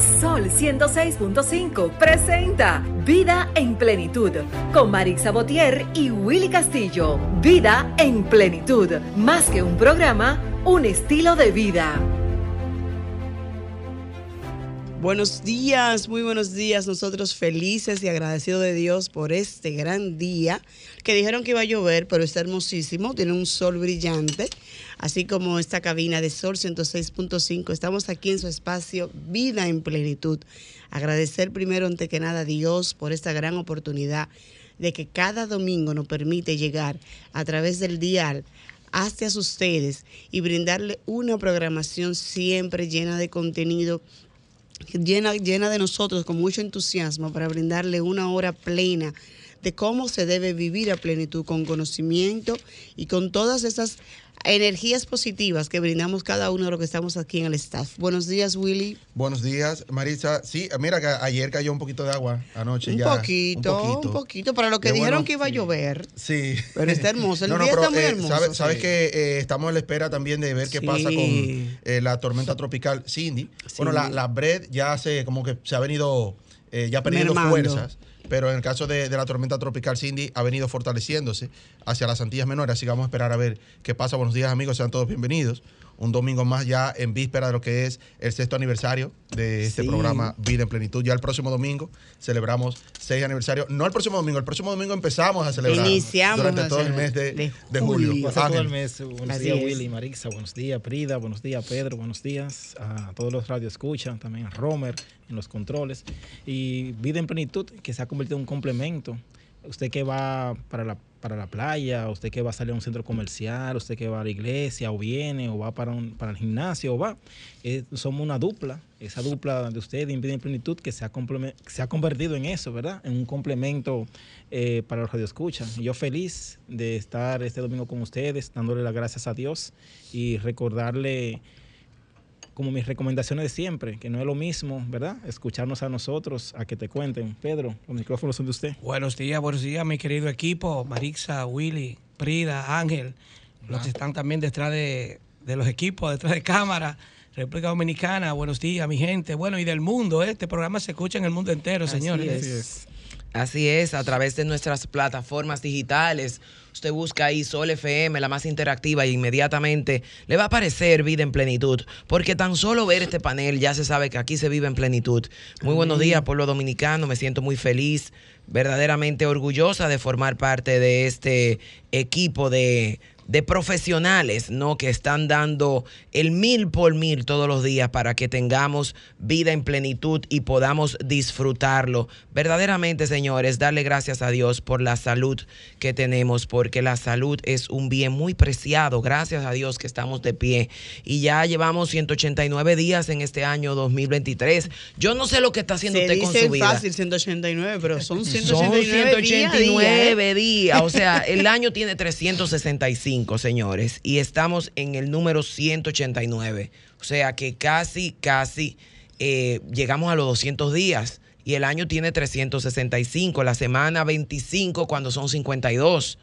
Sol 106.5 presenta Vida en Plenitud con Marix Sabotier y Willy Castillo. Vida en Plenitud, más que un programa, un estilo de vida. Buenos días, muy buenos días. Nosotros felices y agradecidos de Dios por este gran día que dijeron que iba a llover, pero está hermosísimo, tiene un sol brillante, así como esta cabina de Sol 106.5. Estamos aquí en su espacio Vida en Plenitud. Agradecer primero, ante que nada, a Dios por esta gran oportunidad de que cada domingo nos permite llegar a través del dial hacia ustedes y brindarle una programación siempre llena de contenido llena, llena de nosotros con mucho entusiasmo para brindarle una hora plena de cómo se debe vivir a plenitud, con conocimiento y con todas esas energías positivas que brindamos cada uno de los que estamos aquí en el staff. Buenos días, Willy. Buenos días, Marisa. Sí, mira que ayer cayó un poquito de agua anoche un ya. Poquito, un poquito, para lo que dijeron que iba a llover. Sí. Pero está hermoso, el día está muy eh, hermoso. Sabes, que eh, estamos a la espera también de ver qué pasa con eh, la tormenta tropical Cindy. Bueno, la, la Bred ya se como que se ha venido ya perdiendo fuerzas pero en el caso de, la tormenta tropical Cindy ha venido fortaleciéndose hacia las Antillas Menores, así que vamos a esperar a ver qué pasa. Buenos días amigos, sean todos bienvenidos. Un domingo más ya en víspera de lo que es el sexto aniversario de este programa Vida en Plenitud. Ya el próximo domingo celebramos seis aniversarios. No el próximo domingo, el próximo domingo empezamos a celebrar. Iniciamos durante todo el mes de, julio. todo el mes. Buenos días, Willy, Marisa. Buenos días, Prida. Buenos días, Pedro. Buenos días a todos los radios escuchan, también a Romer en los controles. Y Vida en Plenitud, que se ha convertido en un complemento. Usted que va para la para la playa, usted que va a salir a un centro comercial, usted que va a la iglesia o viene o va para, un, para el gimnasio o va, eh, somos una dupla, esa dupla de usted de Invidia Plenitud que se ha, se ha convertido en eso, ¿verdad? En un complemento eh, para los radioescuchas. Yo feliz de estar este domingo con ustedes, dándole las gracias a Dios y recordarle como mis recomendaciones de siempre, que no es lo mismo, ¿verdad? Escucharnos a nosotros, a que te cuenten. Pedro, los micrófonos son de usted. Buenos días, buenos días, mi querido equipo, Marixa, Willy, Prida, Ángel, los que están también detrás de, los equipos, detrás de cámara. República Dominicana, buenos días, mi gente. Bueno, y del mundo, ¿eh? este programa se escucha en el mundo entero, señores. Así es, a través de nuestras plataformas digitales. Usted busca ahí Sol FM, la más interactiva, e inmediatamente le va a aparecer Vida en Plenitud, porque tan solo ver este panel ya se sabe que aquí se vive en plenitud. Muy buenos días, pueblo dominicano, me siento muy feliz, verdaderamente orgullosa de formar parte de este equipo de de profesionales, ¿no? Que están dando el mil por mil todos los días para que tengamos vida en plenitud y podamos disfrutarlo. Verdaderamente, señores, darle gracias a Dios por la salud que tenemos, porque la salud es un bien muy preciado. Gracias a Dios que estamos de pie. Y ya llevamos 189 días en este año 2023. Yo no sé lo que está haciendo usted con su vida. fácil 189, pero son 189, son 189 días. O sea, el año tiene 365 señores, y estamos en el número 189. O sea que casi, casi eh, llegamos a los 200 días y el año tiene 365, la semana 25 cuando son 52.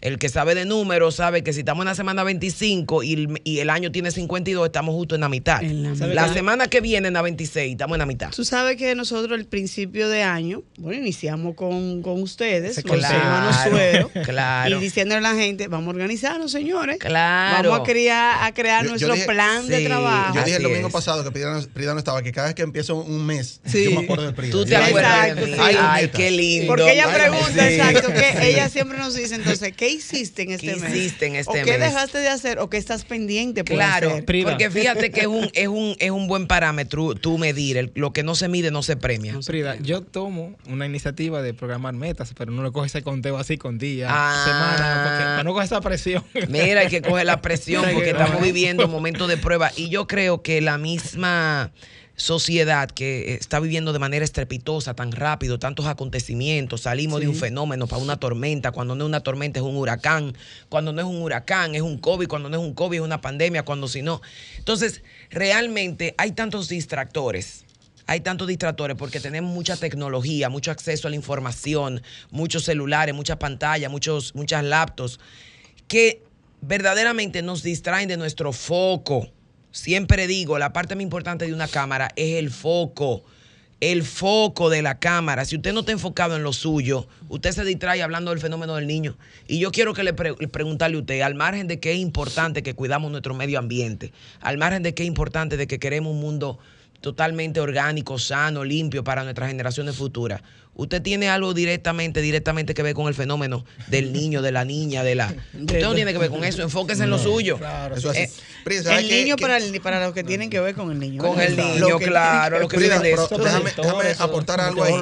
El que sabe de números sabe que si estamos en la semana 25 y el, año tiene 52, estamos justo en la mitad. la, semana que viene en la 26, estamos en la mitad. Tú sabes que nosotros el principio de año, bueno, iniciamos con, con ustedes, con claro, Suero, claro. y diciéndole a la gente, vamos a organizarnos, señores. Claro. Vamos a crear, a crear nuestro plan de trabajo. Yo dije el domingo pasado que Prida no estaba, que cada vez que empieza un mes, yo me acuerdo de Prida. Tú te acuerdas Ay, qué lindo. Porque ella pregunta, exacto, que ella siempre nos dice, entonces, ¿qué hiciste en este mes? Hiciste en este ¿O qué dejaste de hacer o qué estás pendiente por Claro, porque fíjate que es un, es un, es un buen parámetro tú medir. lo que no se mide no se premia. Frida, yo tomo una iniciativa de programar metas, pero no le coge ese conteo así con días, ah. semanas, para no coger esa presión. Mira, hay que coger la presión porque estamos viviendo momentos de prueba. Y yo creo que la misma sociedad que está viviendo de manera estrepitosa, tan rápido, tantos acontecimientos, salimos de un fenómeno para una tormenta, cuando no es una tormenta es un huracán, cuando no es un huracán es un COVID, cuando no es un COVID es una pandemia, cuando si no. Entonces, realmente hay tantos distractores. Hay tantos distractores porque tenemos mucha tecnología, mucho acceso a la información, muchos celulares, muchas pantallas, muchos, muchas laptops, que verdaderamente nos distraen de nuestro foco siempre digo, la parte más importante de una cámara es el foco el foco de la cámara. Si usted no está enfocado en lo suyo, usted se distrae hablando del fenómeno del niño. Y yo quiero que le, preguntarle a usted, al margen de que es importante que cuidamos nuestro medio ambiente, al margen de que es importante de que queremos un mundo totalmente orgánico, sano, limpio para nuestras generaciones futuras. Usted tiene algo directamente, directamente que ver con el fenómeno del niño, de la niña, de la. Usted no tiene que ver con eso, enfóquese en lo suyo. Claro, eso eh, el niño para, para los que tienen que ver con el niño. Con el niño, claro, lo que déjame, aportar algo ahí.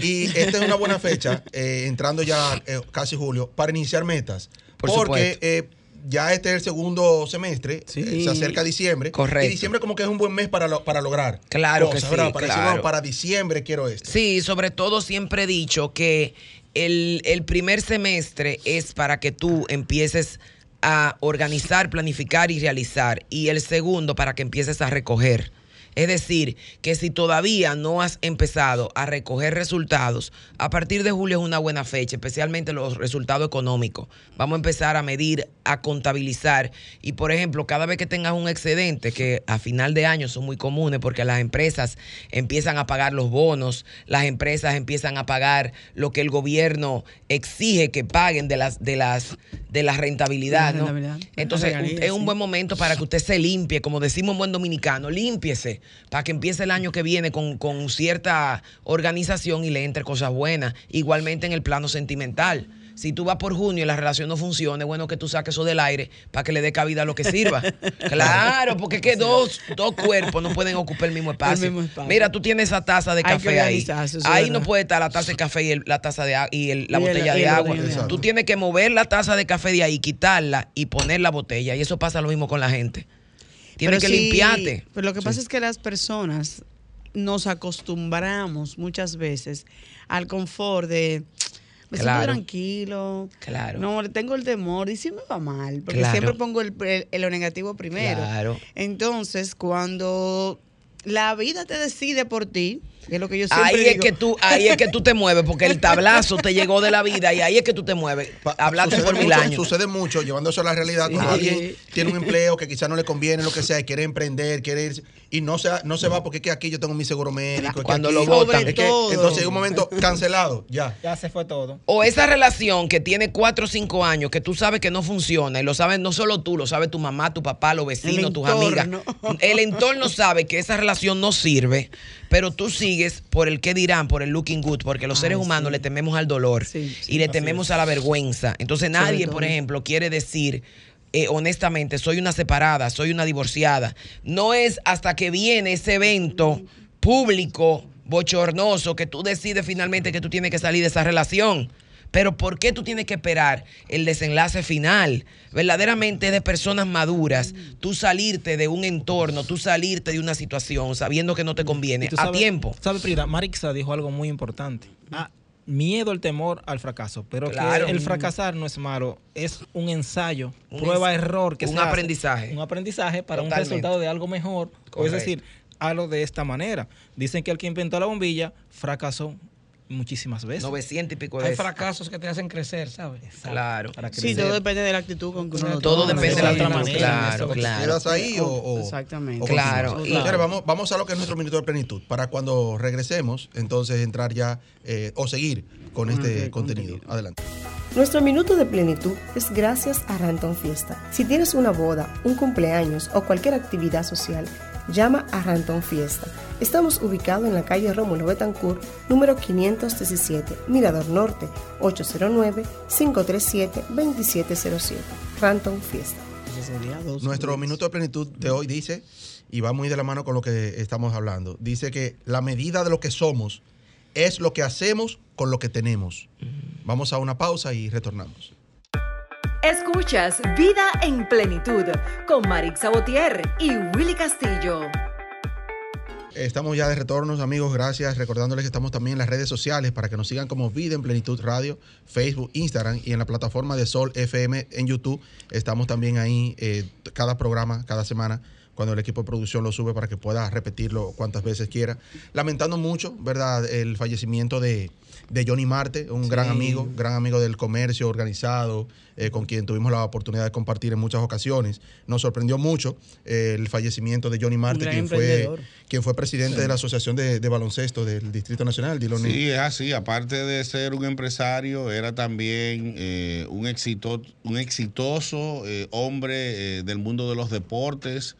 Y esta es una buena fecha, eh, entrando ya eh, casi julio, para iniciar metas. Por porque ya este es el segundo semestre, eh, se acerca diciembre. Correcto. Y diciembre como que es un buen mes para, para lograr. Claro que sí. Para, para diciembre quiero esto. Sí, sobre todo siempre he dicho que el, el primer semestre es para que tú empieces a organizar, planificar y realizar. Y el segundo para que empieces a recoger. Es decir, que si todavía no has empezado a recoger resultados, a partir de julio es una buena fecha, especialmente los resultados económicos. Vamos a empezar a medir, a contabilizar y, por ejemplo, cada vez que tengas un excedente, que a final de año son muy comunes porque las empresas empiezan a pagar los bonos, las empresas empiezan a pagar lo que el gobierno exige que paguen de las de las de la rentabilidad, ¿no? Entonces, es un buen momento para que usted se limpie, como decimos en buen dominicano, límpiese para que empiece el año que viene con, cierta organización y le entre cosas buenas. Igualmente en el plano sentimental si tú vas por junio y la relación no funciona, es bueno que tú saques eso del aire para que le dé cabida a lo que sirva. claro, porque es que dos, dos cuerpos no pueden ocupar el mismo espacio. Mira, tú tienes esa taza de café ahí. Ahí no puede estar la taza de café y la taza de y la botella de agua. Tú tienes que mover la taza de café de ahí, quitarla y poner la botella. Y eso pasa lo mismo con la gente. Tienes que limpiarte. Pero lo que pasa es que las personas nos acostumbramos muchas veces al confort de me siento tranquilo. Claro. No, tengo el temor y si me va mal, porque siempre pongo el, lo negativo primero. Claro. Entonces, cuando la vida te decide por ti, es lo que yo ahí es que tú ahí es que tú te mueves porque el tablazo te llegó de la vida y ahí es que tú te mueves. Hablaste por mil años. sucede mucho llevándose a la realidad cuando alguien tiene un empleo que quizás no le conviene lo que sea y quiere emprender quiere ir y no se no se va porque es que aquí yo tengo mi seguro médico cuando lo votan entonces en un momento cancelado ya. Ya se fue todo. O esa relación que tiene cuatro o cinco años que tú sabes que no funciona y lo sabes no solo tú lo sabe tu mamá tu papá los vecinos tus amigas. El entorno sabe que esa relación no sirve pero tú sigues por el que dirán, por el looking good, porque los seres humanos le tememos al dolor y le tememos a la vergüenza. Entonces nadie, por ejemplo, quiere decir... Eh, honestamente, soy una separada, soy una divorciada. No es hasta que viene ese evento público, bochornoso, que tú decides finalmente que tú tienes que salir de esa relación. Pero ¿por qué tú tienes que esperar el desenlace final? Verdaderamente de personas maduras, tú salirte de un entorno, tú salirte de una situación sabiendo que no te conviene a tiempo. ¿Sabes, Prida? Marixa dijo algo muy importante. Ah, miedo, el temor al fracaso. Pero el fracasar no es malo, es un ensayo, prueba, error. Que un aprendizaje. un aprendizaje para un resultado de algo mejor. O es decir, algo de esta manera. Dicen que el que inventó la bombilla fracasó muchísimas veces. 900 y pico de Hay fracasos que te hacen crecer, ¿sabes? Claro. Sí, todo depende de la actitud con que uno Todo depende de la actitud. Claro, claro. ¿Quedas ahí o, Exactamente. claro. Y, vamos, vamos a lo que es nuestro minuto de plenitud. Para cuando regresemos, entonces entrar ya eh, o seguir con este contenido. Adelante. Nuestro minuto de plenitud es gracias a Ranton Fiesta. Si tienes una boda, un cumpleaños o cualquier actividad social, llama a Ranton Fiesta. Estamos ubicados en la calle Rómulo Betancourt, número 517, Mirador Norte, 809-537-2707. Ranton Fiesta. Nuestro minuto de plenitud de hoy dice, y va muy de la mano con lo que estamos hablando, dice que la medida de lo que somos es lo que hacemos con lo que tenemos. Vamos a una pausa y retornamos. Escuchas Vida en Plenitud con Marix Sabotier y Willy Castillo. Estamos ya de retornos, amigos. Gracias. Recordándoles que estamos también en las redes sociales para que nos sigan como Vida en Plenitud Radio, Facebook, Instagram y en la plataforma de Sol FM en YouTube. Estamos también ahí eh, cada programa, cada semana cuando el equipo de producción lo sube para que pueda repetirlo cuantas veces quiera. Lamentando mucho, ¿verdad?, el fallecimiento de, de Johnny Marte, un gran amigo, gran amigo del comercio organizado, eh, con quien tuvimos la oportunidad de compartir en muchas ocasiones. Nos sorprendió mucho eh, el fallecimiento de Johnny Marte, quien fue, quien fue presidente de la Asociación de, Baloncesto del Distrito Nacional, Sí, es así. Aparte de ser un empresario, era también eh, un, exito, un exitoso hombre del mundo de los deportes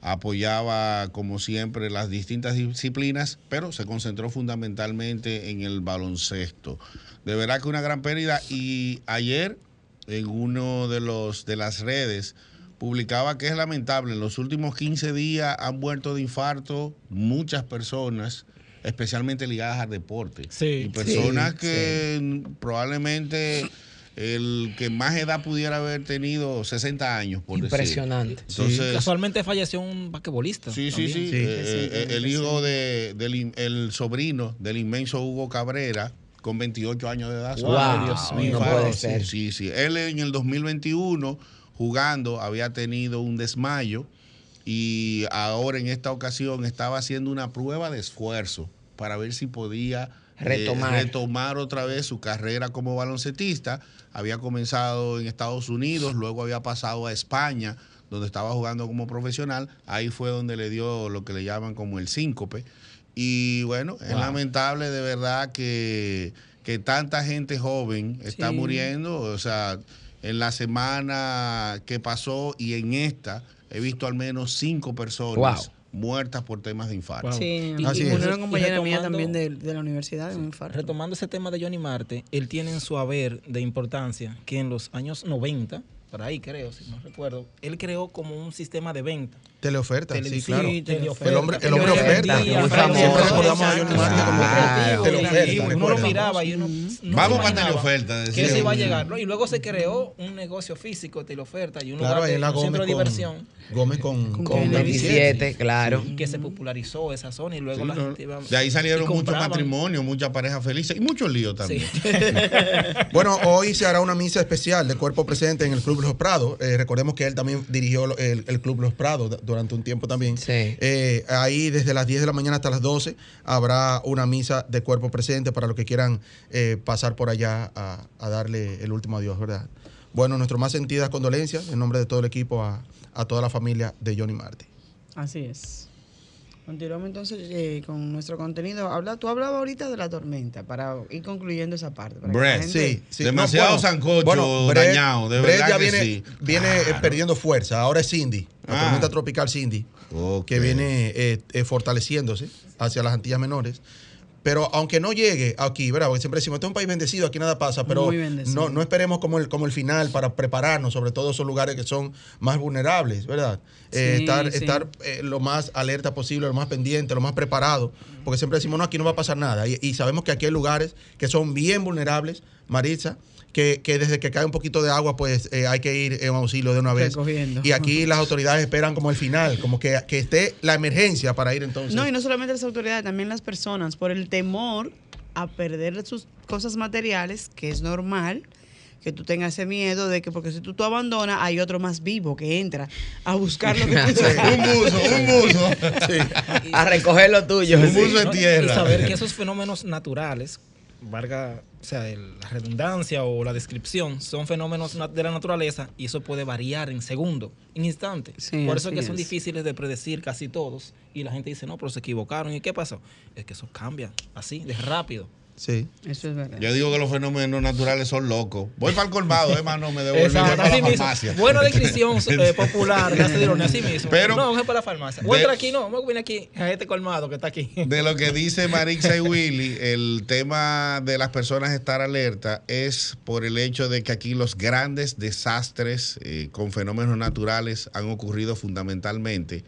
apoyaba como siempre las distintas disciplinas, pero se concentró fundamentalmente en el baloncesto. De verdad que una gran pérdida y ayer en uno de los de las redes publicaba que es lamentable, en los últimos 15 días han muerto de infarto muchas personas especialmente ligadas al deporte. Sí, y personas que probablemente el que más edad pudiera haber tenido 60 años, por Impresionante. Entonces, Casualmente falleció un basquetbolista. Sí, sí, sí. Eh, eh, el hijo de, del el sobrino del inmenso Hugo Cabrera, con 28 años de edad. Wow, Dios mío, no puede ser. Sí, sí. Él en el 2021, jugando, había tenido un desmayo y ahora en esta ocasión estaba haciendo una prueba de esfuerzo para ver si podía retomar. retomar otra vez su carrera como baloncetista. Había comenzado en Estados Unidos, luego había pasado a España, donde estaba jugando como profesional. Ahí fue donde le dio lo que le llaman como el síncope. Y bueno, es lamentable de verdad que, que, tanta gente joven está muriendo. O sea, en la semana que pasó y en esta he visto al menos cinco personas muertas por temas de infarto. Sí, y, una compañera mía también de, la universidad de un infarto. Retomando ese tema de Johnny Marte, él tiene en su haber de importancia que en los años 90, por ahí creo, si no recuerdo, él creó como un sistema de venta Teleoferta, sí, claro. Teleoferta. El hombre, el hombre oferta. Siempre recordamos a Johnny Marte como teleoferta. Uno lo miraba y uno. Vamos para teleoferta. Que se iba a llegar. Y luego se creó un negocio físico, teleoferta, y un lugar de, un centro de diversión. Gómez con, con, 27, claro. Que se popularizó esa zona y luego la gente iba. De ahí salieron muchos matrimonios, muchas parejas felices y muchos líos también. bueno, hoy se hará una misa especial de cuerpo presente en el Club Los Prados. Eh, recordemos que él también dirigió el, el Club Los Prados durante un tiempo también. Eh, ahí desde las 10 de la mañana hasta las 12 habrá una misa de cuerpo presente para los que quieran eh, pasar por allá a, darle el último adiós, ¿verdad? Bueno, nuestro más sentidas condolencias en nombre de todo el equipo a, toda la familia de Johnny Marty. Así es. Continuamos entonces eh, con nuestro contenido. Habla, tú hablabas ahorita de la tormenta para ir concluyendo esa parte. sí, Demasiado sancocho dañado, de verdad ya viene, viene perdiendo fuerza. Ahora es Cindy la ah. tormenta tropical Cindy, que viene eh, eh, fortaleciéndose hacia las Antillas Menores. Pero aunque no llegue aquí, ¿verdad? Porque siempre decimos, este es un país bendecido, aquí nada pasa, pero no, no esperemos como el, como el final para prepararnos, sobre todo esos lugares que son más vulnerables, ¿verdad? Eh, estar estar lo más alerta posible, lo más pendiente, lo más preparado, porque siempre decimos, no, aquí no va a pasar nada. Y, y sabemos que aquí hay lugares que son bien vulnerables, Maritza, que, desde que cae un poquito de agua, pues eh, hay que ir en auxilio de una vez. Y aquí las autoridades esperan como el final, como que, esté la emergencia para ir entonces. No, y no solamente las autoridades, también las personas, por el temor a perder sus cosas materiales, que es normal que tú tengas ese miedo de que porque si tú, tú abandonas hay otro más vivo que entra a buscar lo que tú un buzo un buzo. A recoger lo tuyo un buzo en tierra y saber que esos fenómenos naturales valga, o sea, la redundancia o la descripción, son fenómenos de la naturaleza y eso puede variar en segundo, en instante. Por eso es que son difíciles de predecir casi todos y la gente dice, no, pero se equivocaron. ¿Y qué pasó? Es que eso cambia así, de rápido. Sí. Eso es verdad. Yo digo que los fenómenos naturales son locos. Voy para el colmado, hermano, me devuelvo a la farmacia. Buena descripción eh, popular, así mismo. Pero, no, es para la farmacia. Voy aquí, no, voy aquí, a este colmado que está aquí. De lo que dice Marixa y Willy, el tema de las personas estar alerta es por el hecho de que aquí los grandes desastres eh, con fenómenos naturales han ocurrido fundamentalmente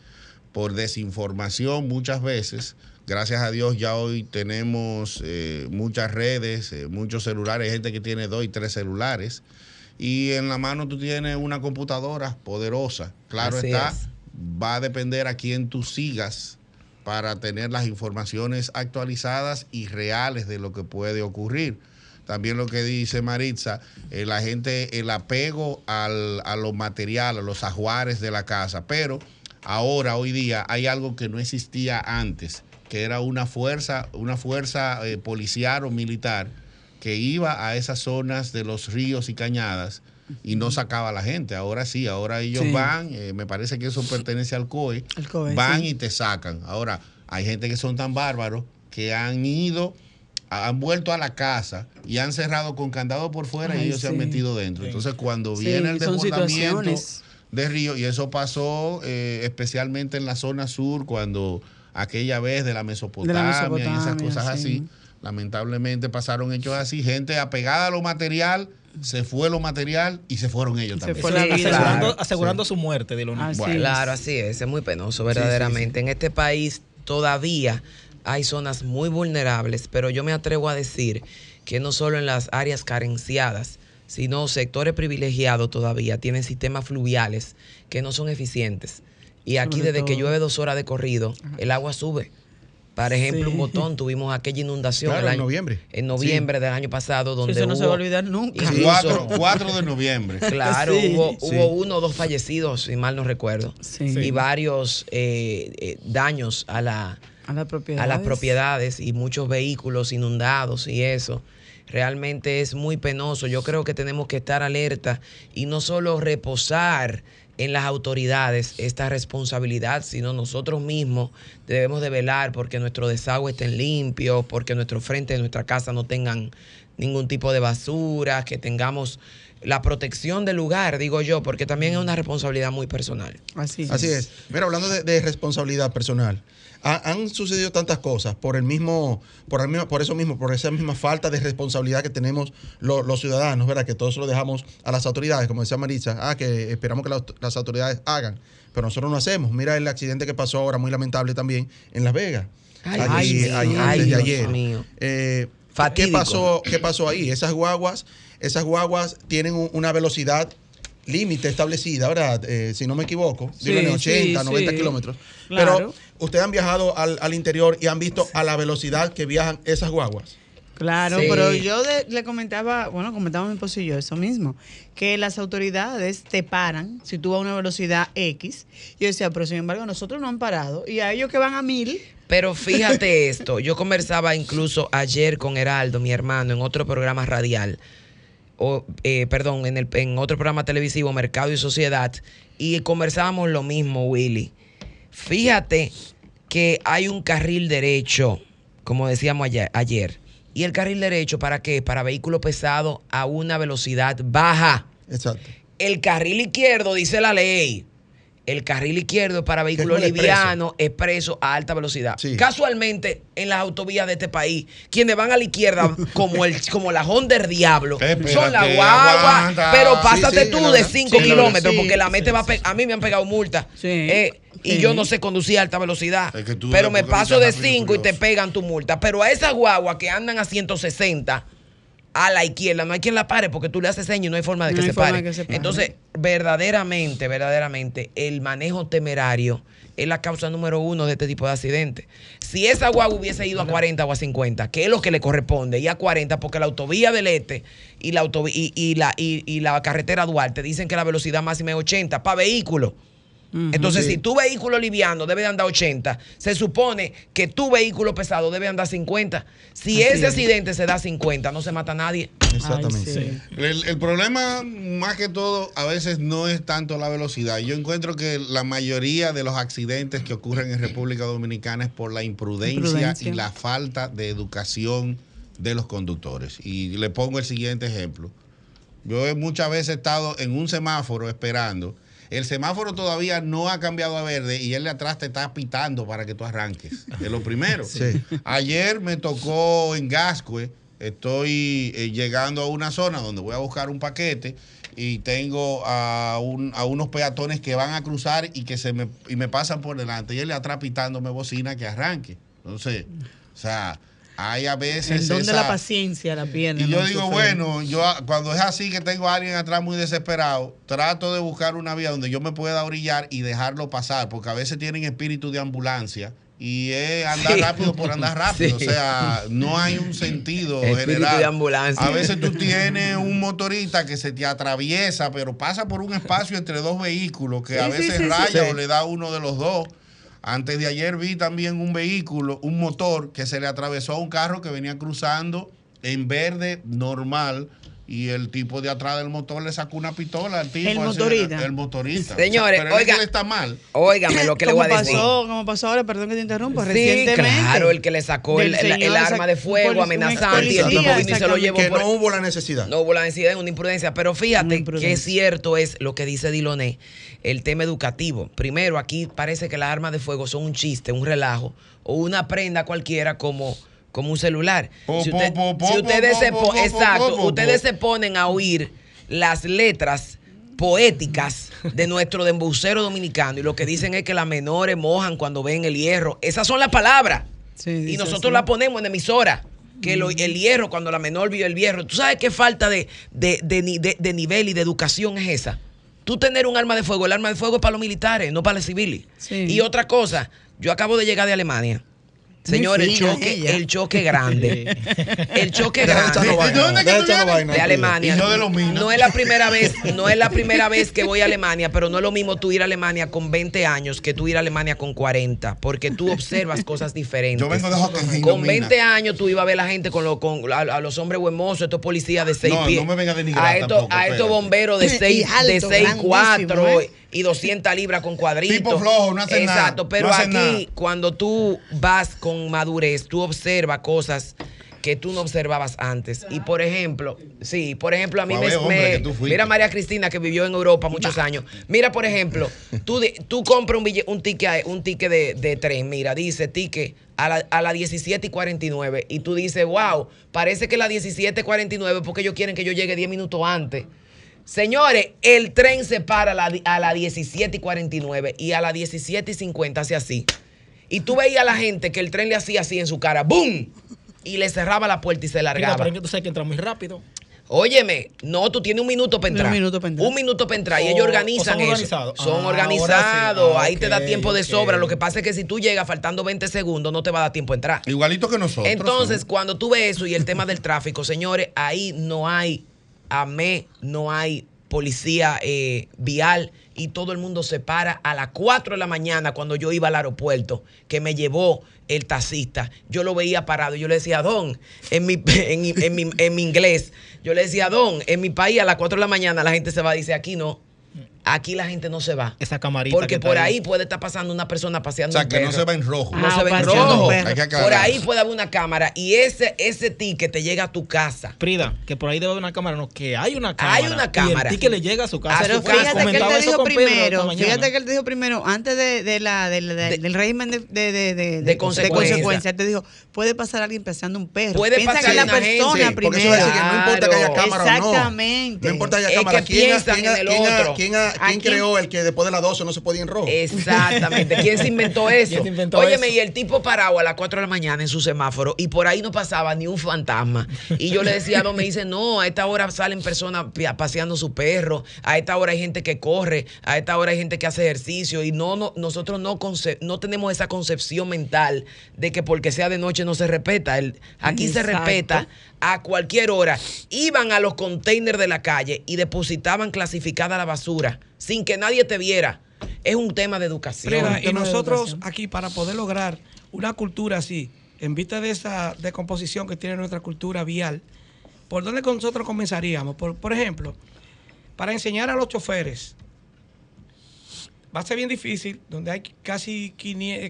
por desinformación muchas veces Gracias a Dios ya hoy tenemos eh, muchas redes, eh, muchos celulares, gente que tiene dos y tres celulares. Y en la mano tú tienes una computadora poderosa. Claro está, va a depender a quién tú sigas para tener las informaciones actualizadas y reales de lo que puede ocurrir. También lo que dice Maritza, eh, la gente, el apego al, a los materiales, a los ajuares de la casa. Pero ahora, hoy día, hay algo que no existía antes, que era una fuerza, una fuerza eh, policial o militar que iba a esas zonas de los ríos y cañadas y no sacaba a la gente. Ahora sí, ahora ellos van, eh, me parece que eso pertenece al COE, van y te sacan. Ahora, hay gente que son tan bárbaros que han ido han vuelto a la casa y han cerrado con candado por fuera y ellos se han metido dentro. Entonces, cuando viene el desbordamiento de río, y eso pasó eh, especialmente en la zona sur, cuando aquella vez de la Mesopotamia, y esas cosas así, lamentablemente pasaron hechos así, gente apegada a lo material se fue lo material y se fueron ellos también. asegurando, su muerte de lo Claro, así es, es muy penoso verdaderamente. En este país todavía hay zonas muy vulnerables, pero yo me atrevo a decir que no solo en las áreas carenciadas, sino sectores privilegiados todavía tienen sistemas fluviales que no son eficientes. Y aquí desde que llueve dos horas de corrido, el agua sube. Por ejemplo, un botón, tuvimos aquella inundación en noviembre. En noviembre del año pasado, donde eso no se va a olvidar nunca. 4, de noviembre. Claro, hubo, uno o dos fallecidos, si mal no recuerdo. Y varios eh, eh, daños a, la, a, a las propiedades y muchos vehículos inundados y eso realmente es muy penoso. Yo creo que tenemos que estar alerta y no solo reposar en las autoridades esta responsabilidad, sino nosotros mismos debemos de velar porque nuestro desagüe estén limpios, porque nuestro frente de nuestra casa no tengan ningún tipo de basura, que tengamos la protección del lugar, digo yo, porque también es una responsabilidad muy personal. Así es. Así es. Mira, hablando de responsabilidad personal, han sucedido tantas cosas por el mismo, por el mismo, por eso mismo, por esa misma falta de responsabilidad que tenemos los, ciudadanos, ¿verdad? Que todo eso lo dejamos a las autoridades, como decía Marisa, ah, que esperamos que las autoridades hagan, pero nosotros no hacemos. Mira el accidente que pasó ahora, muy lamentable también, en Las Vegas. Ay, ay, ayer. Mío. Eh, ¿qué, pasó, ¿Qué pasó ahí? Esas guaguas, esas guaguas tienen una velocidad límite establecida, ¿verdad? Eh, si no me equivoco, sí, 80, 90 kilómetros. Pero ustedes han viajado al, interior y han visto a la velocidad que viajan esas guaguas. Claro, pero yo le comentaba, bueno, comentaba mi esposo y yo eso mismo, que las autoridades te paran si tú vas a una velocidad X. Yo decía, pero sin embargo, nosotros no han parado y a ellos que van a mil. Pero fíjate esto, yo conversaba incluso ayer con Heraldo, mi hermano, en otro programa radial o, eh, perdón, en, el, en otro programa televisivo, Mercado y Sociedad, y conversábamos lo mismo, Willy. Fíjate que hay un carril derecho, como decíamos ayer, ayer. ¿Y el carril derecho para qué? Para vehículos pesados a una velocidad baja. Exacto. El carril izquierdo, dice la ley, el carril izquierdo es para vehículos livianos, expreso a alta velocidad. Casualmente, en las autovías de este país, quienes van a la izquierda, como el como la Honda del Diablo, son la guagua. Pero pásate tú de 5 kilómetros, porque la mete va a, a mí me han pegado multa. Eh, y yo no sé conducir a alta velocidad. pero me paso de 5 y te pegan tu multa. Pero a esas guaguas que andan a 160 a la izquierda, no hay quien la pare porque tú le haces señas y no hay forma de que, se, pare. Entonces, verdaderamente, verdaderamente, el manejo temerario es la causa número uno de este tipo de accidentes. Si esa guagua hubiese ido a 40 o a 50, que es lo que le corresponde, y a 40, porque la autovía del Este y la, y, la, y la carretera Duarte dicen que la velocidad máxima es 80 para vehículos. Entonces, si tu vehículo liviano debe de andar 80, se supone que tu vehículo pesado debe andar 50. Si ese accidente se da 50, no se mata a nadie. Exactamente. el, problema, más que todo, a veces no es tanto la velocidad. Yo encuentro que la mayoría de los accidentes que ocurren en República Dominicana es por la imprudencia, y la falta de educación de los conductores. Y le pongo el siguiente ejemplo. Yo muchas veces he estado en un semáforo esperando el semáforo todavía no ha cambiado a verde y él de atrás te está pitando para que tú arranques. Es lo primero. Ayer me tocó en Gascue, estoy eh, llegando a una zona donde voy a buscar un paquete y tengo a, unos peatones que van a cruzar y que se me, y me pasan por delante y él de atrás pitándome bocina que arranque. Entonces, o sea, hay a veces. ¿En la paciencia la pierde? Y yo digo, bueno, yo cuando es así que tengo a alguien atrás muy desesperado, trato de buscar una vía donde yo me pueda orillar y dejarlo pasar, porque a veces tienen espíritu de ambulancia y es andar rápido por andar rápido. O sea, no hay un sentido general. De ambulancia. A veces tú tienes un motorista que se te atraviesa, pero pasa por un espacio entre dos vehículos que a veces raya o le da uno de los dos. Antes de ayer vi también un vehículo, un motor que se le atravesó a un carro que venía cruzando en verde normal y el tipo de atrás del motor le sacó una pistola al tipo. El motorista. El, motorista. Señores, pero oiga, él está mal. Óigame lo que le voy a decir. Pasó, como pasó ahora, perdón que te interrumpa, sí, recientemente. claro, el que le sacó el, el, arma de fuego amenazante y el tipo vino y se lo llevó. Que por, no hubo la necesidad. No hubo la necesidad, es una imprudencia. Pero fíjate que cierto es lo que dice Diloné, el tema educativo. Primero, aquí parece que las armas de fuego son un chiste, un relajo o una prenda cualquiera como como un celular. si, ustedes, se, exacto, ustedes se ponen a oír las letras poéticas de nuestro dembucero dominicano y lo que dicen es que las menores mojan cuando ven el hierro. Esas son las palabras. y nosotros las ponemos en emisora. Que el hierro, cuando la menor vio el hierro. ¿Tú sabes qué falta de, de, de, nivel y de educación es esa? Tú tener un arma de fuego, el arma de fuego es para los militares, no para los civiles. Y otra cosa, yo acabo de llegar de Alemania Señor, el choque, el choque grande. El choque grande. De Alemania. No es la primera vez, no es la primera vez que voy a Alemania, pero no es lo mismo tú ir a Alemania con 20 años que tú ir a Alemania con 40, porque tú observas cosas diferentes. Yo vengo de Con 20 años tú ibas a ver a la gente con, lo, con a, los hombres huemosos, estos policías de 6 pies. No me venga a A estos, a estos bomberos de 6 de 6 4 y 200 libras con cuadritos. Tipo flojo, no hace nada. Exacto, pero aquí cuando tú vas con madurez, tú observas cosas que tú no observabas antes. Y por ejemplo, sí, por ejemplo, a mí me, Mira María Cristina que vivió en Europa muchos años. Mira, por ejemplo, tú, tú compras un, un ticket, un ticket de, tren, mira, dice ticket a la, a la 17 y 49. Y tú dices, wow, parece que la 17 y 49 porque ellos quieren que yo llegue 10 minutos antes. Señores, el tren se para a la, a las 17 y 49 y a las 17 y 50 hace así. Y tú veías a la gente que el tren le hacía así en su cara, ¡boom! Y le cerraba la puerta y se largaba. pero tú sabes que entra muy rápido. Óyeme, no, tú tienes un minuto para entrar. Un minuto para entrar. Un minuto para entrar. y ellos organizan son eso. Organizados. Son ah, organizados. Ahí te da tiempo de sobra. Lo que pasa es que si tú llegas faltando 20 segundos, no te va a dar tiempo a entrar. Igualito que nosotros. Entonces, cuando tú ves eso y el tema del tráfico, señores, ahí no hay amé, no hay policía eh, vial y todo el mundo se para a las 4 de la mañana cuando yo iba al aeropuerto, que me llevó el taxista. Yo lo veía parado y yo le decía, Don, en mi, en, en mi inglés, yo le decía, Don, en mi país a las 4 de la mañana la gente se va decir, aquí no. Aquí la gente no se va. Esa camarita. Porque por ahí. puede estar pasando una persona paseando. O sea, que no se va en rojo. No se ve en rojo. por ahí puede haber una cámara y ese, ese ticket te llega a tu casa. Prida, que por ahí debe haber una cámara. No, que hay una cámara. Hay una cámara. Y el ticket le llega a su casa. Pero fíjate que él te dijo primero. Fíjate que él te dijo primero, antes de, de la, de, del régimen de, de, de, de consecuencias. Él te dijo, puede pasar alguien paseando un perro. Puede Piensa pasar que la persona primero. Porque eso que no importa que haya cámara Exactamente. No importa que haya cámara. ¿Quién creó el que después de las 12 no se podía en rojo. Exactamente. ¿Quién se inventó eso? Óyeme, y el tipo parado a las 4 de la mañana en su semáforo y por ahí no pasaba ni un fantasma. Y yo le decía a Don, me dice, no, a esta hora salen personas paseando su perro, a esta hora hay gente que corre, a esta hora hay gente que hace ejercicio y no, no nosotros no, no tenemos esa concepción mental de que porque sea de noche no se respeta. El, aquí se respeta a cualquier hora. Iban a los containers de la calle y depositaban clasificada la basura sin que nadie te viera. Es un tema de educación. y nosotros aquí para poder lograr una cultura así, en vista de esa decomposición que tiene nuestra cultura vial, ¿por dónde nosotros comenzaríamos? Por, por ejemplo, para enseñar a los choferes, va a ser bien difícil, donde hay casi,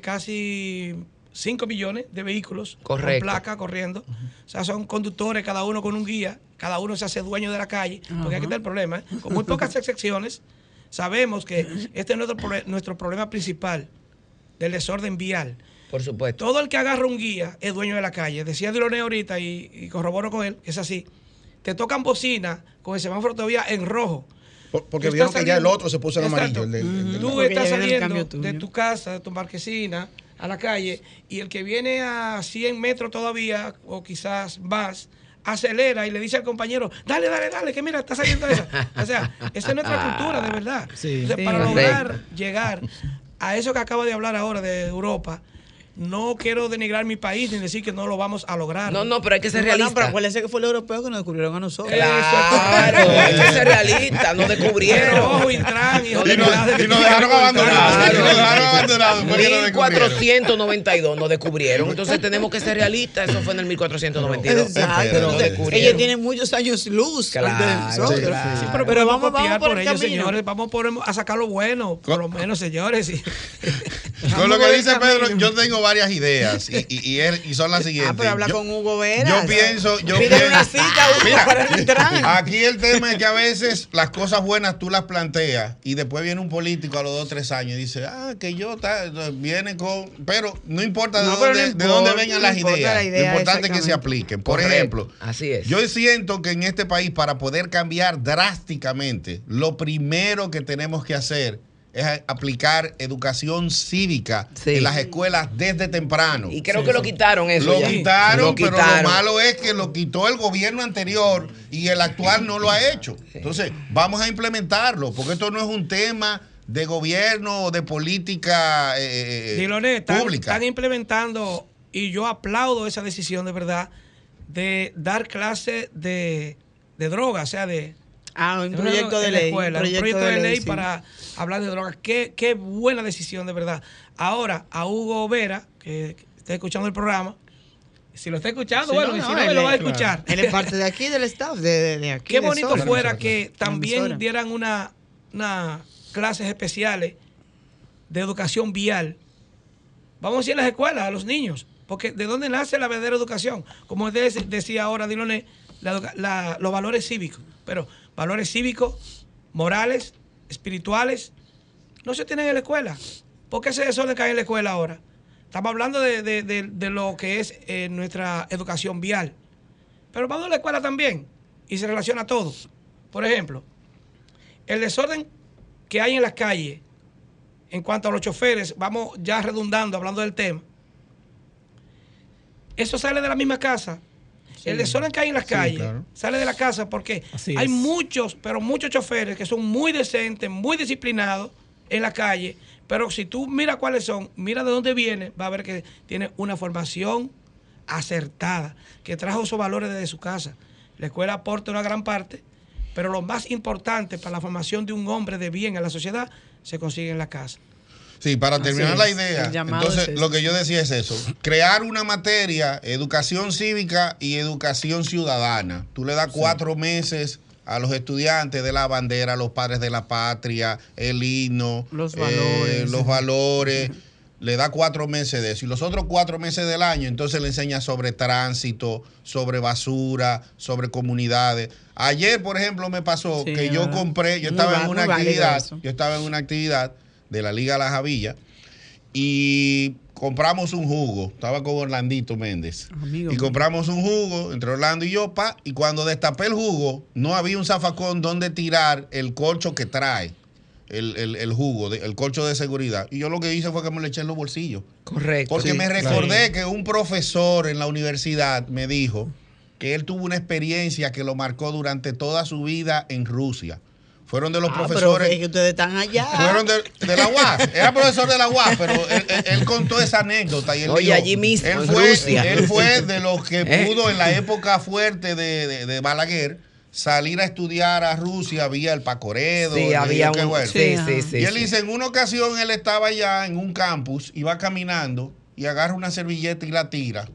casi 5 millones de vehículos con placa corriendo. O sea, son conductores, cada uno con un guía, cada uno se hace dueño de la calle, porque aquí está el problema. ¿eh? Con muy pocas excepciones, sabemos que este es nuestro, nuestro problema principal del desorden vial. Por supuesto. Todo el que agarra un guía es dueño de la calle. Decía Diloné ahorita y, corroboro con él, es así. Te tocan bocina con el semáforo todavía en rojo. porque vieron que ya el otro se puso en amarillo. Tú estás saliendo de tu casa, de tu marquesina, a la calle y el que viene a 100 metros todavía o quizás más acelera y le dice al compañero, dale, dale, dale, que mira, está saliendo esa. O sea, esa es nuestra cultura, de verdad. para lograr llegar a eso que acabo de hablar ahora de Europa, no quiero denigrar mi país ni decir que no lo vamos a lograr. No, no, pero hay que ser No, no, realista. pero acuérdense que fue el europeo que nos descubrieron a nosotros. Claro, hay que ser realista, nos descubrieron. ojo, Intran, hijo Y de nos, y nos dejaron abandonados. Nos dejaron abandonados. después que nos descubrieron. 1492 nos descubrieron. Entonces tenemos que ser realistas. Eso fue en el 1492. Exacto. Ellos tienen muchos años luz Claro, sí, pero, Pero vamos, vamos, a copiar por ellos, señores. Vamos por, a sacar lo bueno, por lo menos, señores. Con lo que el dice. Pedro, yo tengo varias ideas y, y, y él- y son las siguientes. Ah, pero habla Yo- con Hugo Vera. Yo pienso, yo Pide pienso. una cita a Hugo Mira, para entrar. Aquí el tema es que a veces las cosas buenas tú las planteas y después viene un político a los dos o tres años y dice, ah, que yo ta- viene con. Pero no importa de, No, dónde, no de dónde importa, vengan no las ideas. la idea, Lo importante es que se apliquen. Por Correcto, ejemplo, así es. yo siento que en este país, para poder cambiar drásticamente, lo primero que tenemos que hacer es aplicar educación cívica Sí. en las escuelas desde temprano. Y creo que lo quitaron eso. Lo ya. quitaron, Lo pero lo malo es que lo quitó el gobierno anterior y el actual no lo ha hecho. Entonces, vamos a implementarlo, porque esto no es un tema de gobierno o de política eh, Diloné, están, pública. están implementando, y yo aplaudo esa decisión de verdad, de dar clases de, de droga, o sea, de, Ah, un proyecto de ley. escuela, un proyecto de ley sí. para hablar de drogas. Qué, qué buena decisión, de verdad. Ahora, a Hugo Vera, que está escuchando el programa, si lo está escuchando, bueno, no, y si no, no, él lo va a es- escuchar. Él es parte de aquí, del staff, de, aquí. Qué de bonito fuera que también dieran una, una clases especiales de educación vial. Vamos a decir las escuelas, a los niños, porque ¿de dónde nace la verdadera educación? Como de- decía ahora la la- los valores cívicos, pero valores cívicos, morales, espirituales, no se tienen en la escuela. ¿Por qué ese desorden cae en la escuela ahora? Estamos hablando de, de- de- lo que es eh, nuestra educación vial. Pero vamos a la escuela también y se relaciona todo. Por ejemplo, el desorden que hay en las calles en cuanto a los choferes, vamos ya redundando, hablando del tema. Eso sale de la misma casa. El desorden que hay en las calles claro. sale de la casa porque Así hay es. muchos, pero muchos choferes que son muy decentes, muy disciplinados en la calle. Pero si tú miras cuáles son, mira de dónde viene, va a ver que tiene una formación acertada, que trajo esos valores desde su casa. La escuela aporta una gran parte, pero lo más importante para la formación de un hombre de bien en la sociedad se consigue en la casa. Sí, para terminar la idea, entonces es lo que yo decía es eso, crear una materia, educación cívica y educación ciudadana. Tú le das cuatro meses a los estudiantes de la bandera, los padres de la patria, el himno, Los eh, valores. los valores. Le da cuatro meses de eso. Y los otros cuatro meses del año, entonces le enseña sobre tránsito, sobre basura, sobre comunidades. Ayer, por ejemplo, me pasó Sí, que yo compré, yo estaba en una actividad, yo estaba en una actividad de la Liga La Javilla y compramos un jugo. Estaba con Orlandito Méndez. Amigo y compramos un jugo entre Orlando y yo, pa, y cuando destapé el jugo, no había un zafacón donde tirar el corcho que trae. El, el- el jugo, de- el corcho de seguridad. Y yo lo que hice fue que me lo eché en los bolsillos. Correcto. Porque Sí, me claro. recordé que un profesor en la universidad me dijo que él tuvo una experiencia que lo marcó durante toda su vida en Rusia. Fueron de los Ah, pero profesores. es que ustedes están allá. Fueron de, de la UAS. Era profesor de la UAS, pero él, él- él contó esa anécdota. Y él Oye, dijo, allí mismo, Él fue, Rusia. él fue de los que ¿Eh? pudo en la época fuerte de, de- de Balaguer salir a estudiar a Rusia vía el Pacoredo. Sí, había un. bueno. Sí, Sí, sí, y él dice, en una ocasión él estaba allá en un campus, iba caminando y agarra una servilleta y la tira.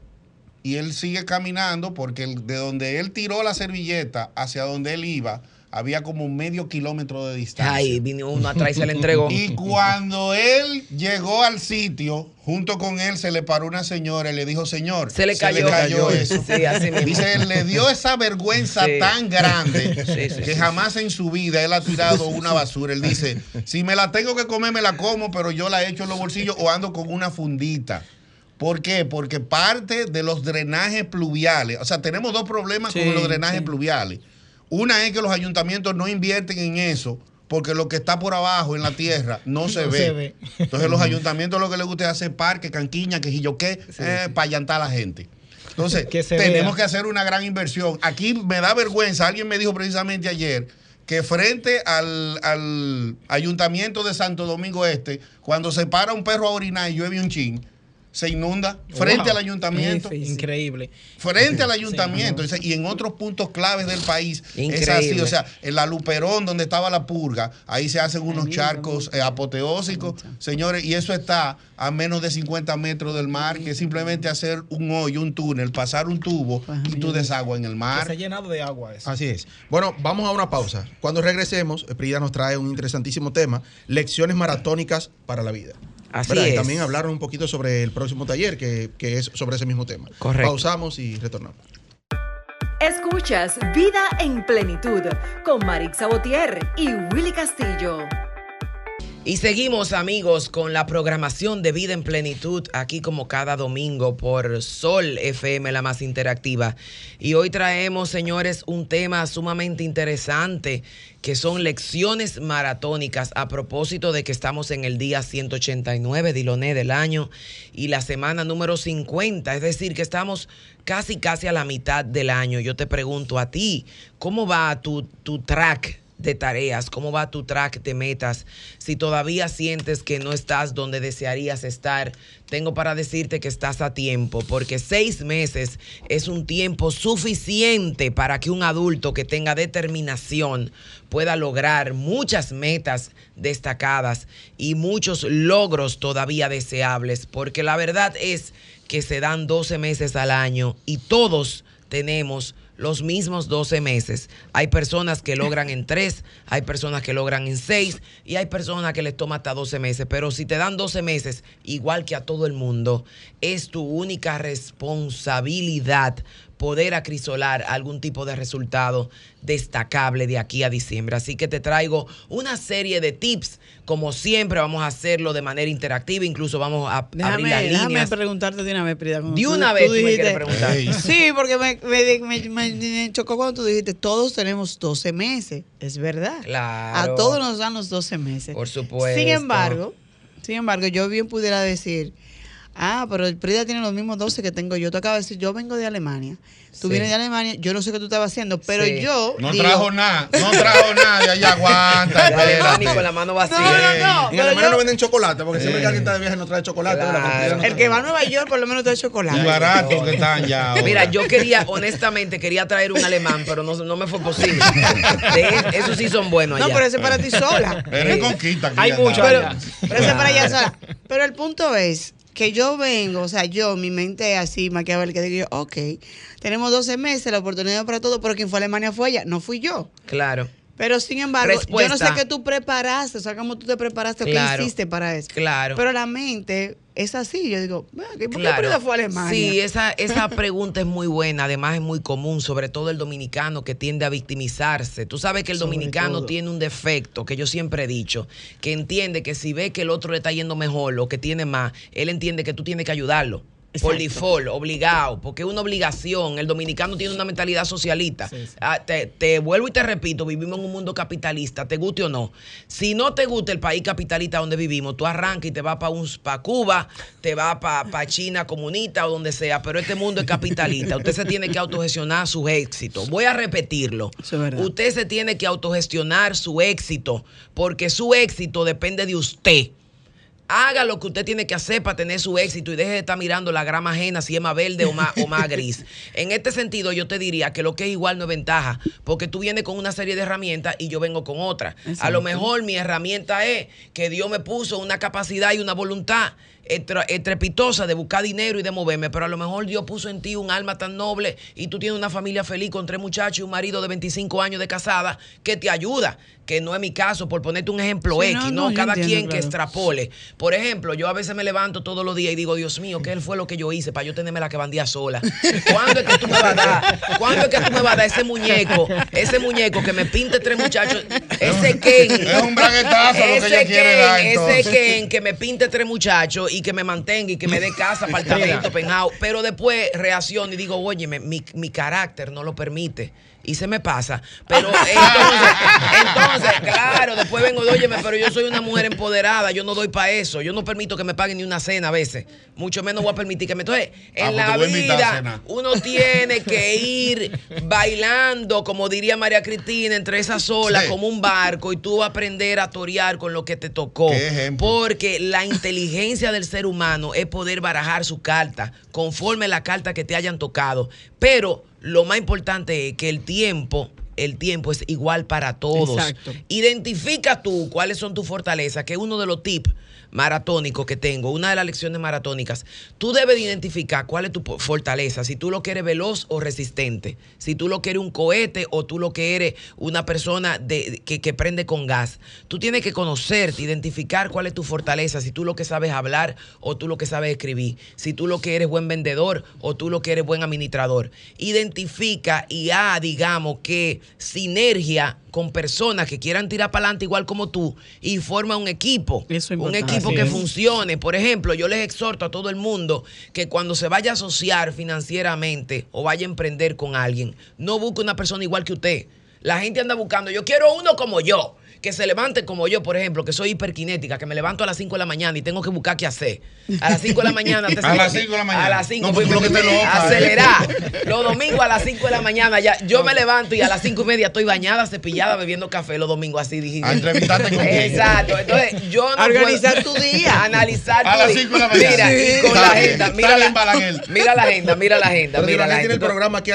Y él sigue caminando porque de donde él tiró la servilleta hacia donde él iba, había como medio kilómetro de distancia. Ay, vino uno atrás y se le entregó. Y cuando él llegó al sitio, junto con él se le paró una señora y le dijo, señor, Se le cayó. eso. Sí, así mismo. Dice, le dio esa vergüenza Sí. tan grande Sí, que jamás en su vida él ha tirado una basura. Él dice, si me la tengo que comer, me la como, pero yo la echo en los bolsillos o ando con una fundita. ¿Por qué? Porque parte de los drenajes pluviales, o sea, tenemos dos problemas con los drenajes pluviales. Una es que los ayuntamientos no invierten en eso porque lo que está por abajo en la tierra no se, No ve. se ve. Entonces los ayuntamientos lo que les gusta es hacer parques, canquiña, que yo qué, eh, para llantar a la gente. Entonces, Que tenemos vea. que hacer una gran inversión. Aquí me da vergüenza, alguien me dijo precisamente ayer que frente al, al ayuntamiento de Santo Domingo Este, cuando se para un perro a orinar y llueve un chin, se inunda frente al ayuntamiento. Increíble. Frente al ayuntamiento. y en otros puntos claves del país es así. O sea, en la Luperón, donde estaba la purga, ahí se hacen unos charcos eh, apoteósicos, señores, y eso está a menos de 50 metros del mar, que es simplemente hacer un hoyo, un túnel, pasar un tubo pues, y tú desagua en el mar. se ha llenado de agua eso. Así es. Bueno, vamos a una pausa. Cuando regresemos, Prida nos trae un interesantísimo tema, lecciones maratónicas para la vida. Así es. Y también hablaron un poquito sobre el próximo taller, que, que es sobre ese mismo tema. Correcto. Pausamos y retornamos. Escuchas Vida en Plenitud con Marix Sabotier y Willy Castillo. Y seguimos amigos con la programación de Vida en Plenitud aquí como cada domingo por Sol FM, la más interactiva. Y hoy traemos, señores, un tema sumamente interesante que son lecciones maratónicas a propósito de que estamos en el día 189, Diloné, del año y la semana número 50, es decir, que estamos casi, casi a la mitad del año. Yo te pregunto a ti, ¿cómo va tu, tu track? De tareas, cómo va tu track de metas, si todavía sientes que no estás donde desearías estar, tengo para decirte que estás a tiempo, porque seis meses es un tiempo suficiente para que un adulto que tenga determinación pueda lograr muchas metas destacadas y muchos logros todavía deseables, porque la verdad es que se dan 12 meses al año y todos tenemos los mismos 12 meses. Hay personas que logran en 3, hay personas que logran en 6 y hay personas que les toma hasta 12 meses. Pero si te dan 12 meses, igual que a todo el mundo, es tu única responsabilidad poder acrisolar algún tipo de resultado destacable de aquí a diciembre. Así que te traigo una serie de tips. Como siempre, vamos a hacerlo de manera interactiva. Incluso vamos a abrir las líneas. Déjame preguntarte de una vez, Prida. De una vez tú, me quieres preguntar. Sí, porque me, me, chocó cuando tú dijiste, todos tenemos 12 meses. Es verdad. Claro. A todos nos dan los 12 meses. Por supuesto. Sin embargo, sin embargo, yo bien pudiera decir Ah, pero el Prida tiene los mismos 12 que tengo yo. Tú acabas de decir, yo vengo de Alemania. Tú vienes de Alemania, yo no sé qué tú estabas haciendo, pero yo. No trajo nada, no trajo nada de allá, aguanta. Alemania con la mano vacía. No, no, no. En Alemania no venden chocolate, porque siempre que alguien está de viaje no trae chocolate. el que va a Nueva York por lo menos trae chocolate. Y barato que están ya. Mira, yo quería, honestamente, quería traer un alemán, pero no, no me fue posible. esos sí son buenos allá. No, pero ese es para ti sola. Pero en conquista. Hay mucho pero, pero ese es para allá sola. Pero el punto es que yo vengo, o sea, yo, mi mente así, que digo yo, ok, tenemos 12 meses, la oportunidad para todo, pero quien fue a Alemania fue ella, no fui yo. Claro. Pero sin embargo, yo no sé qué tú preparaste, o sea, cómo tú te preparaste, qué hiciste para eso. Claro. Pero la mente es así. Yo digo, ¿por qué fue a Alemania? Sí, esa, esa pregunta es muy buena, además es muy común, sobre todo el dominicano que tiende a victimizarse. Tú sabes que el dominicano tiene un defecto que yo siempre he dicho, que entiende que si ve que el otro le está yendo mejor o que tiene más, él entiende que tú tienes que ayudarlo. Por default, obligado, porque es una obligación. El dominicano tiene una mentalidad socialista. Ah, te, vuelvo y te repito, vivimos en un mundo capitalista, te guste o no. Si no te gusta el país capitalista donde vivimos, tú arrancas y te vas para Cuba, te vas para China comunista o donde sea, pero este mundo es capitalista. Usted se tiene que autogestionar su éxito. Voy a repetirlo. Usted se tiene que autogestionar su éxito, porque su éxito depende de usted haga lo que usted tiene que hacer para tener su éxito y deje de estar mirando la grama ajena si es más verde o más, o más gris. En este sentido, yo te diría que lo que es igual no es ventaja, porque tú vienes con una serie de herramientas y yo vengo con otra. A lo mejor mi herramienta es que Dios me puso una capacidad y una voluntad estrepitosa de buscar dinero y de moverme, pero a lo mejor Dios puso en ti un alma tan noble y tú tienes una familia feliz con tres muchachos y un marido de 25 años de casada que te ayuda, que no es mi caso, por ponerte un ejemplo X, no, cada quien que extrapole. Por ejemplo, yo a veces me levanto todos los días y digo, Dios mío, ¿qué fue lo que yo hice para yo tenerme la que bandía sola? ¿Cuándo es que tú me vas a dar? ¿Cuándo es que tú me vas a dar ese muñeco? Ese muñeco que me pinte tres muchachos, ese Ken. Es un braguetazo lo que ella quiere dar, Ese Ken que me pinte tres muchachos y que me mantenga y que me dé casa, apartamento, penjado. Pero después reacciono y digo, oye, mi, mi carácter no lo permite y se me pasa. Pero entonces, entonces, claro, después vengo, óyeme, pero yo soy una mujer empoderada, yo no doy para eso. Yo no permito que me paguen ni una cena a veces. Mucho menos voy a permitir que me. Entonces, en ah, pues la vida, uno tiene que ir bailando, como diría María Cristina, entre esas olas, como un barco, y tú aprender a torear con lo que te tocó. Porque la inteligencia del ser humano es poder barajar su carta conforme la carta que te hayan tocado. Pero lo más importante es que el tiempo el tiempo es igual para todos. Exacto. Identifica tú cuáles son tus fortalezas, que es uno de los tips maratónico que tengo, una de las lecciones maratónicas, tú debes identificar cuál es tu fortaleza, si tú lo quieres veloz o resistente, si tú lo quieres un cohete o tú lo quieres una persona de, que, que, prende con gas. Tú tienes que conocerte, identificar cuál es tu fortaleza, si tú lo que sabes hablar o tú lo que sabes escribir, si tú lo que eres buen vendedor o tú lo que eres buen administrador. Identifica y ha, digamos, que sinergia con personas que quieran tirar para adelante igual como tú y forma un equipo. un equipo que funcione. Por ejemplo, yo les exhorto a todo el mundo que cuando se vaya a asociar financieramente o vaya a emprender con alguien, no busque una persona igual que usted. La gente anda buscando, yo quiero uno como yo que se levante como yo, por ejemplo, que soy hiperkinética, que me levanto a las 5 de la mañana y tengo que buscar qué hacer. A las 5 de la mañana. a las 5 de la mañana. A las 5. No, pues, lo que te lo acelerar. Los domingos a las 5 de la mañana ya yo me levanto y a las 5 y media estoy bañada, cepillada, bebiendo café los domingos así dije. A entrevistarte con Exacto. Entonces yo no Organizar tu día. Analizar a las 5 de la mañana. Mira, y con la agenda. Mira la, mira la agenda, mira la agenda. Pero mira la tiene el programa aquí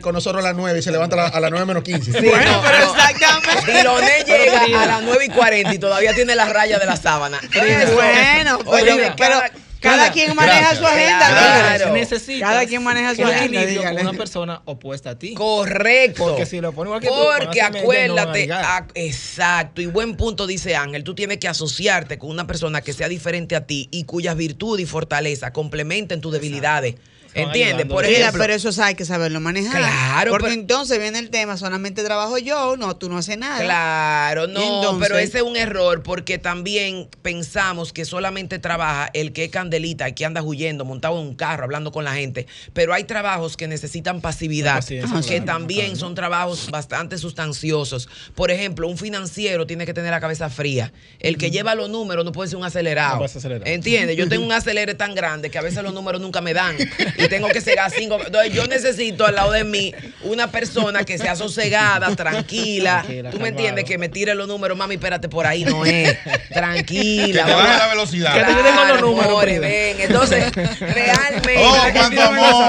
con nosotros a las 9 y se levanta a, las 9 menos 15. Sí, bueno, pero exactamente. Diloné llega a las 9 y 40 y todavía tiene la raya de la sábana. bueno, oye, pero, cada, quien maneja su agenda. Claro. cada quien maneja su agenda. Con una persona opuesta a ti. Correcto. Porque si lo pone igual que Porque acuérdate, exacto, y buen punto dice Ángel, tú tienes que asociarte con una persona que sea diferente a ti y cuyas virtudes y fortalezas complementen tus debilidades. ¿Entiendes? Por ejemplo. pero eso hay que saberlo manejar. Claro. Porque entonces viene el tema, solamente trabajo yo, no, tú no haces nada. Claro, no, pero ese es un error porque también pensamos que solamente trabaja el que es candelita, el que anda huyendo, montado en un carro, hablando con la gente. Pero hay trabajos que necesitan pasividad, que también son trabajos bastante sustanciosos. Por ejemplo, un financiero tiene que tener la cabeza fría. El que lleva los números no puede ser un acelerado. ¿Entiendes? Yo tengo un acelere tan grande que a veces los números nunca me dan tengo que cegar cinco. Entonces, yo necesito al lado de mí una persona que sea sosegada, tranquila. ¿Tú me entiendes? Que me tire los números, mami, espérate, por ahí no es. Tranquila. Que te baje la velocidad. Que te tengo los números. ven. Entonces, realmente. Oh, cuánto amor.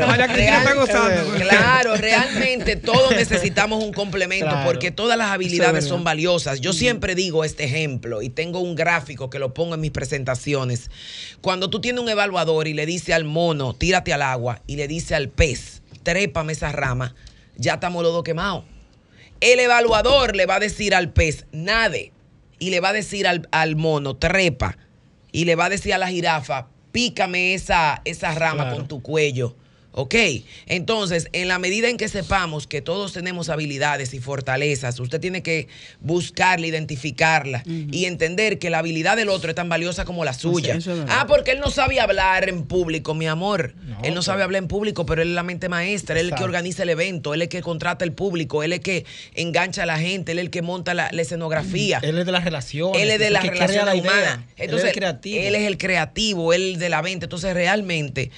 Claro, claro, realmente todos necesitamos un complemento porque todas las habilidades son valiosas. Yo siempre digo este ejemplo y tengo un gráfico que lo pongo en mis presentaciones. Cuando tú tienes un evaluador y le dice al mono, tírate al agua, y le dice al pez, trépame esa rama, ya estamos los dos quemados. El evaluador le va a decir al pez, nade, y le va a decir al, mono, trepa, y le va a decir a la jirafa, pícame esa, esa rama con tu cuello. ¿Ok? Entonces, en la medida en que sepamos que todos tenemos habilidades y fortalezas, usted tiene que buscarla, identificarla y entender que la habilidad del otro es tan valiosa como la suya. ah, porque él no sabe hablar en público, mi amor. él no sabe hablar en público, pero él es la mente maestra, él es el que organiza el evento, él es el que contrata el público, él es el que engancha a la gente, él es el que monta la, escenografía. Él es de las relaciones. Él es de las relaciones humanas. Entonces, él es, creativo. él es el creativo, él de la venta. Entonces, realmente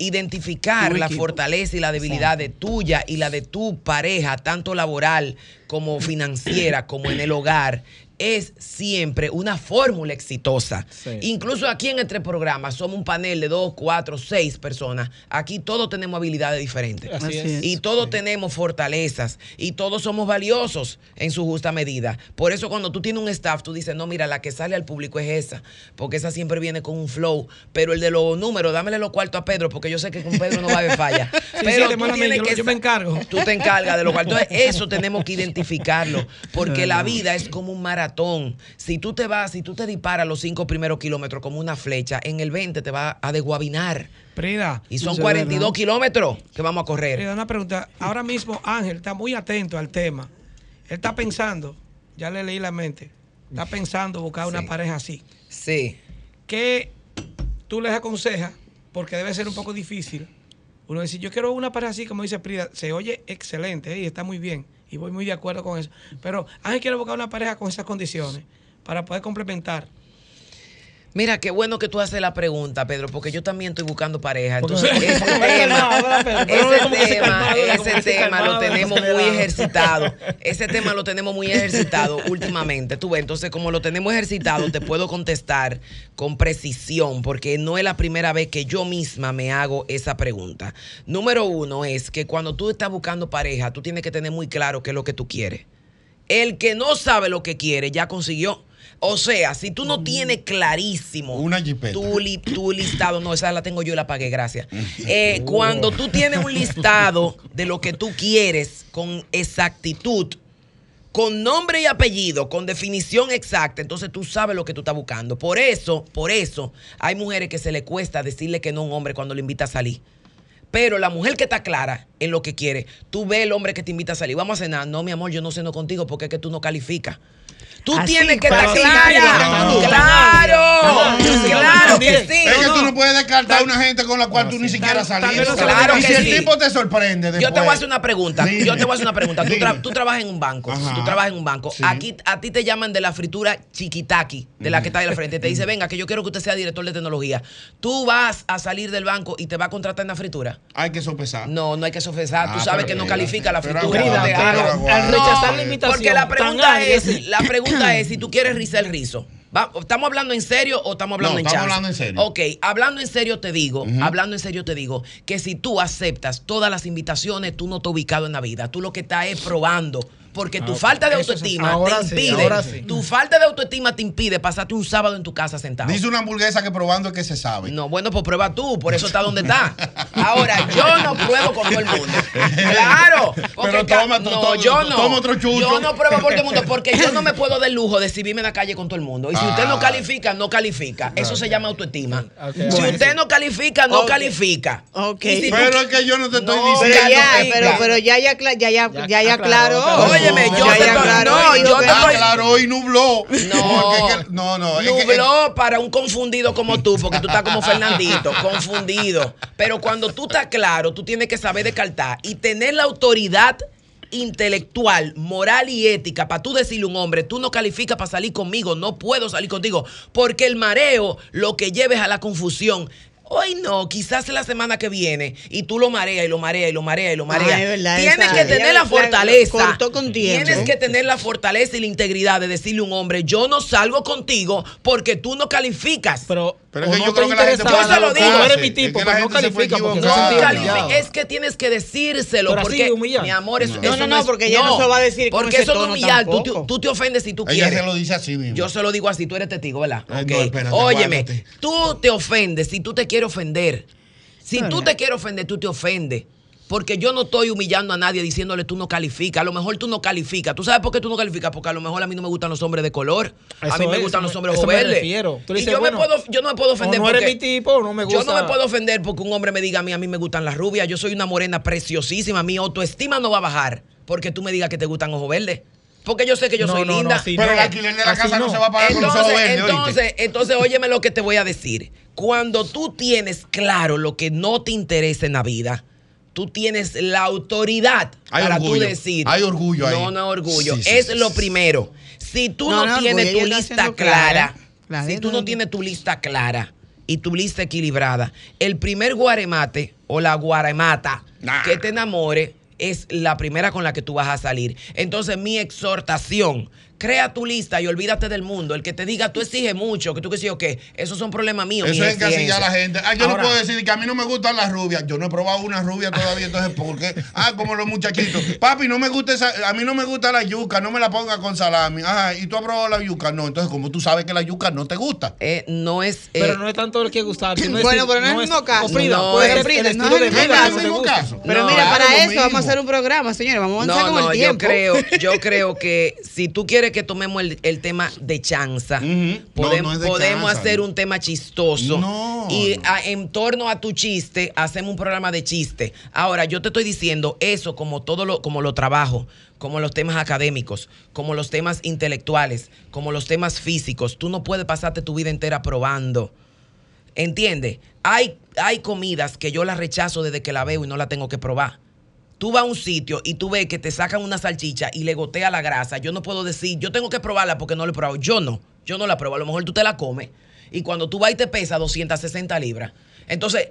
identificar la fortaleza y la debilidad de tuya y la de tu pareja, tanto laboral como financiera, como en el hogar, es siempre una fórmula exitosa. Incluso aquí en este programa somos un panel de dos, cuatro, seis personas. Aquí todos tenemos habilidades diferentes. Y todos tenemos fortalezas. Y todos somos valiosos en su justa medida. Por eso cuando tú tienes un staff, tú dices, no, mira, la que sale al público es esa. Porque esa siempre viene con un flow. Pero el de los números, dámele los cuartos a Pedro, porque yo sé que con Pedro no va a haber falla. Pero tú tienes que... Yo me encargo. Tú te encargas de los cuartos. Entonces, eso tenemos que identificarlo. Porque la vida es como un maratón si tú te vas, si tú te disparas los cinco primeros kilómetros como una flecha, en el 20 te va a desguabinar. Prida. Y son 42 kilómetros que vamos a correr. Prida, una pregunta. Ahora mismo Ángel está muy atento al tema. Él está pensando, ya le leí la mente, está pensando buscar una pareja así. Sí. ¿Qué tú les aconsejas? Porque debe ser un poco difícil. Uno dice, yo quiero una pareja así, como dice Prida, se oye excelente y está muy bien y voy muy de acuerdo con eso. Pero Ángel quiere buscar una pareja con esas condiciones para poder complementar. Mira, qué bueno que tú haces la pregunta, Pedro, porque yo también estoy buscando pareja. Entonces, ese tema, ese tema, ese tema lo tenemos muy ejercitado. Ese tema lo tenemos muy ejercitado últimamente. Tú ves, entonces, como lo tenemos ejercitado, te puedo contestar con precisión, porque no es la primera vez que yo misma me hago esa pregunta. Número uno es que cuando tú estás buscando pareja, tú tienes que tener muy claro qué es lo que tú quieres. El que no sabe lo que quiere ya consiguió. O sea, si tú no tienes clarísimo Una jipeta. tu, li- tu listado, no, esa la tengo yo y la pagué, gracias. Eh, Cuando tú tienes un listado de lo que tú quieres con exactitud, con nombre y apellido, con definición exacta, entonces tú sabes lo que tú estás buscando. Por eso, por eso, hay mujeres que se le cuesta decirle que no a un hombre cuando le invita a salir. Pero la mujer que está clara en lo que quiere, tú ves el hombre que te invita a salir, vamos a cenar. No, mi amor, yo no ceno contigo porque es que tú no calificas. Tú Así, tienes que estar clara. no, Claro, no, claro que sí. Es que tú no puedes descartar a una gente con la cual tú ni siquiera no Claro y si el tipo te sorprende Yo te voy a hacer una pregunta. Yo te voy a hacer una pregunta. Tú, trabajas en un banco. Tú trabajas en un banco. Aquí a ti te llaman de la fritura chiquitaki, de la que está ahí al frente. Te dice, venga, que yo quiero que usted sea director de tecnología. Tú vas a salir del banco y te va a contratar en la fritura. Hay que sopesar. No, no hay que sofesar. Ah, Tú sabes pero que no mira, califica la fritura. Al rechazar la invitación. Porque la pregunta es, la pregunta es si tú quieres rizar el rizo. ¿Estamos hablando en serio o estamos hablando No, en estamos chance? hablando en serio. Ok, hablando en serio te digo, hablando en serio te digo que si tú aceptas todas las invitaciones, tú no estás ubicado en la vida. Tú lo que estás es probando. Porque tu Ah, ok. falta de autoestima Ahora te sí, impide. ahora sí. Tu falta de autoestima te impide pasarte un sábado en tu casa sentado. Dice una hamburguesa que probando es que se sabe. No, bueno, pues prueba tú, por eso está donde está. Ahora, yo no pruebo con todo el mundo. Claro. porque Pero toma, no, to- to- yo no. toma otro chucho. Yo no pruebo por todo el mundo porque yo no me puedo dar el lujo de exhibirme en la calle con todo el mundo. Y si usted no Ah. califica, no califica. Eso se llama autoestima. Ok. Si Bueno. usted no califica, no califica. Si tú- Pero es que yo no te estoy No, Pero diciendo. ya, califica. pero, pero ya, ya, cla- ya, ya, Ya ya, ya aclaró, aclaró. aclaró. Óyeme, yo ya, te ya estoy- aclaró, no, yo te Aclaró y nubló. No, no, no. Nubló para un confundido como tú, porque tú estás como Fernandito, confundido. Pero cuando tú estás claro, tú tienes que saber descartar y tener la autoridad intelectual, moral y ética para tú decirle a un hombre, tú no calificas para salir conmigo, no puedo salir contigo, porque el mareo lo que lleves a la confusión. Hoy no, quizás la semana que viene y tú lo mareas y lo mareas y lo mareas y lo mareas. Ah, Tienes esa- que tener la la- fortaleza. cortó con tiempo. Tienes que tener la fortaleza y la integridad de decirle a un hombre, yo no salgo contigo porque tú no calificas. Pero, Pero es que no yo te creo que la gente Yo se lo digo. eres Es mi que tipo, la pero no califica porque se es que tienes que decírselo Pero así, porque humillar. mi amor eso, No. eso No, no, no, es- porque ella no se lo va a decir con porque ese eso no es humillar tú, tú te ofendes si tú Ella quieres se lo dice así mismo. yo se lo digo así, tú eres testigo, ¿verdad? Eh, Ok. no, espérate, Óyeme, aguántate. tú te ofendes si tú te quieres ofender. Si tú te quieres ofender, tú te ofendes. Porque yo no estoy humillando a nadie diciéndole tú no calificas. A lo mejor tú no calificas. ¿Tú sabes por qué tú no calificas? Porque a lo mejor a mí no me gustan los hombres de color. a mí me es, gustan eso los hombres verdes. Y yo, me puedo, yo no me puedo ofender o no eres porque- mi tipo, no me Yo no gusta. me puedo ofender porque un hombre me diga a mí, a mí me gustan las rubias. Yo soy una morena preciosísima. Mi autoestima no va a bajar porque tú me digas que te gustan ojos verdes. Porque yo sé que yo No, soy no, linda. Pero no. el alquiler de la Así casa no. no. se va a pagar con los ojos Entonces, verdes, entonces, entonces, óyeme lo que te voy a decir. Cuando tú tienes claro lo que no te interesa en la vida, tú tienes la autoridad Hay para orgullo. tú decir. Hay orgullo ahí. No, no es orgullo. Sí, sí, es sí, lo sí. primero. Si tú no, No, no, tienes orgullo, tu lista clara, si tú no tienes tu lista clara y tu lista equilibrada, el primer guaremate o la guaremata Nah. que te enamore es la primera con la que tú vas a salir. Entonces, mi exhortación, crea tu lista y olvídate del mundo. El que te diga, tú exiges mucho, que tú que sí o qué, esos son problemas míos. Eso es encasillar a la gente. Ah, yo Ahora- no puedo decir que a mí no me gustan las rubias. Yo no he probado una rubia todavía, entonces ¿por qué? Ah, como los muchachitos. Papi, no me gusta esa, a mí no me gusta la yuca, no me la ponga con salami. Ajá, ¿y tú has probado la yuca? No, entonces como tú sabes que la yuca no te gusta. Eh, no es... eh, Pero no es tanto el que gustar. Bueno, decir, pero no es el mismo caso. No, es- el no es el mismo caso. Pero mira, para eso vamos a hacer un programa, señores. Vamos a avanzar con el yo tiempo. creo, yo creo que si tú quieres que tomemos el, el tema de chanza, podem- no de podemos chanza. hacer un tema chistoso. No, y no. a- en torno a tu chiste, hacemos un programa de chiste. Ahora, yo te estoy diciendo eso como todo lo, como lo trabajo, como los temas académicos, como los temas intelectuales, como los temas físicos. Tú no puedes pasarte tu vida entera probando. ¿Entiendes? Hay, hay comidas que yo las rechazo desde que la veo y no la tengo que probar. Tú vas a un sitio y tú ves que te sacan una salchicha y le gotea la grasa. Yo no puedo decir, yo tengo que probarla porque no la he probado. Yo no, yo no la pruebo. A lo mejor tú te la comes Y cuando tú vas y te pesa 260 libras. Entonces,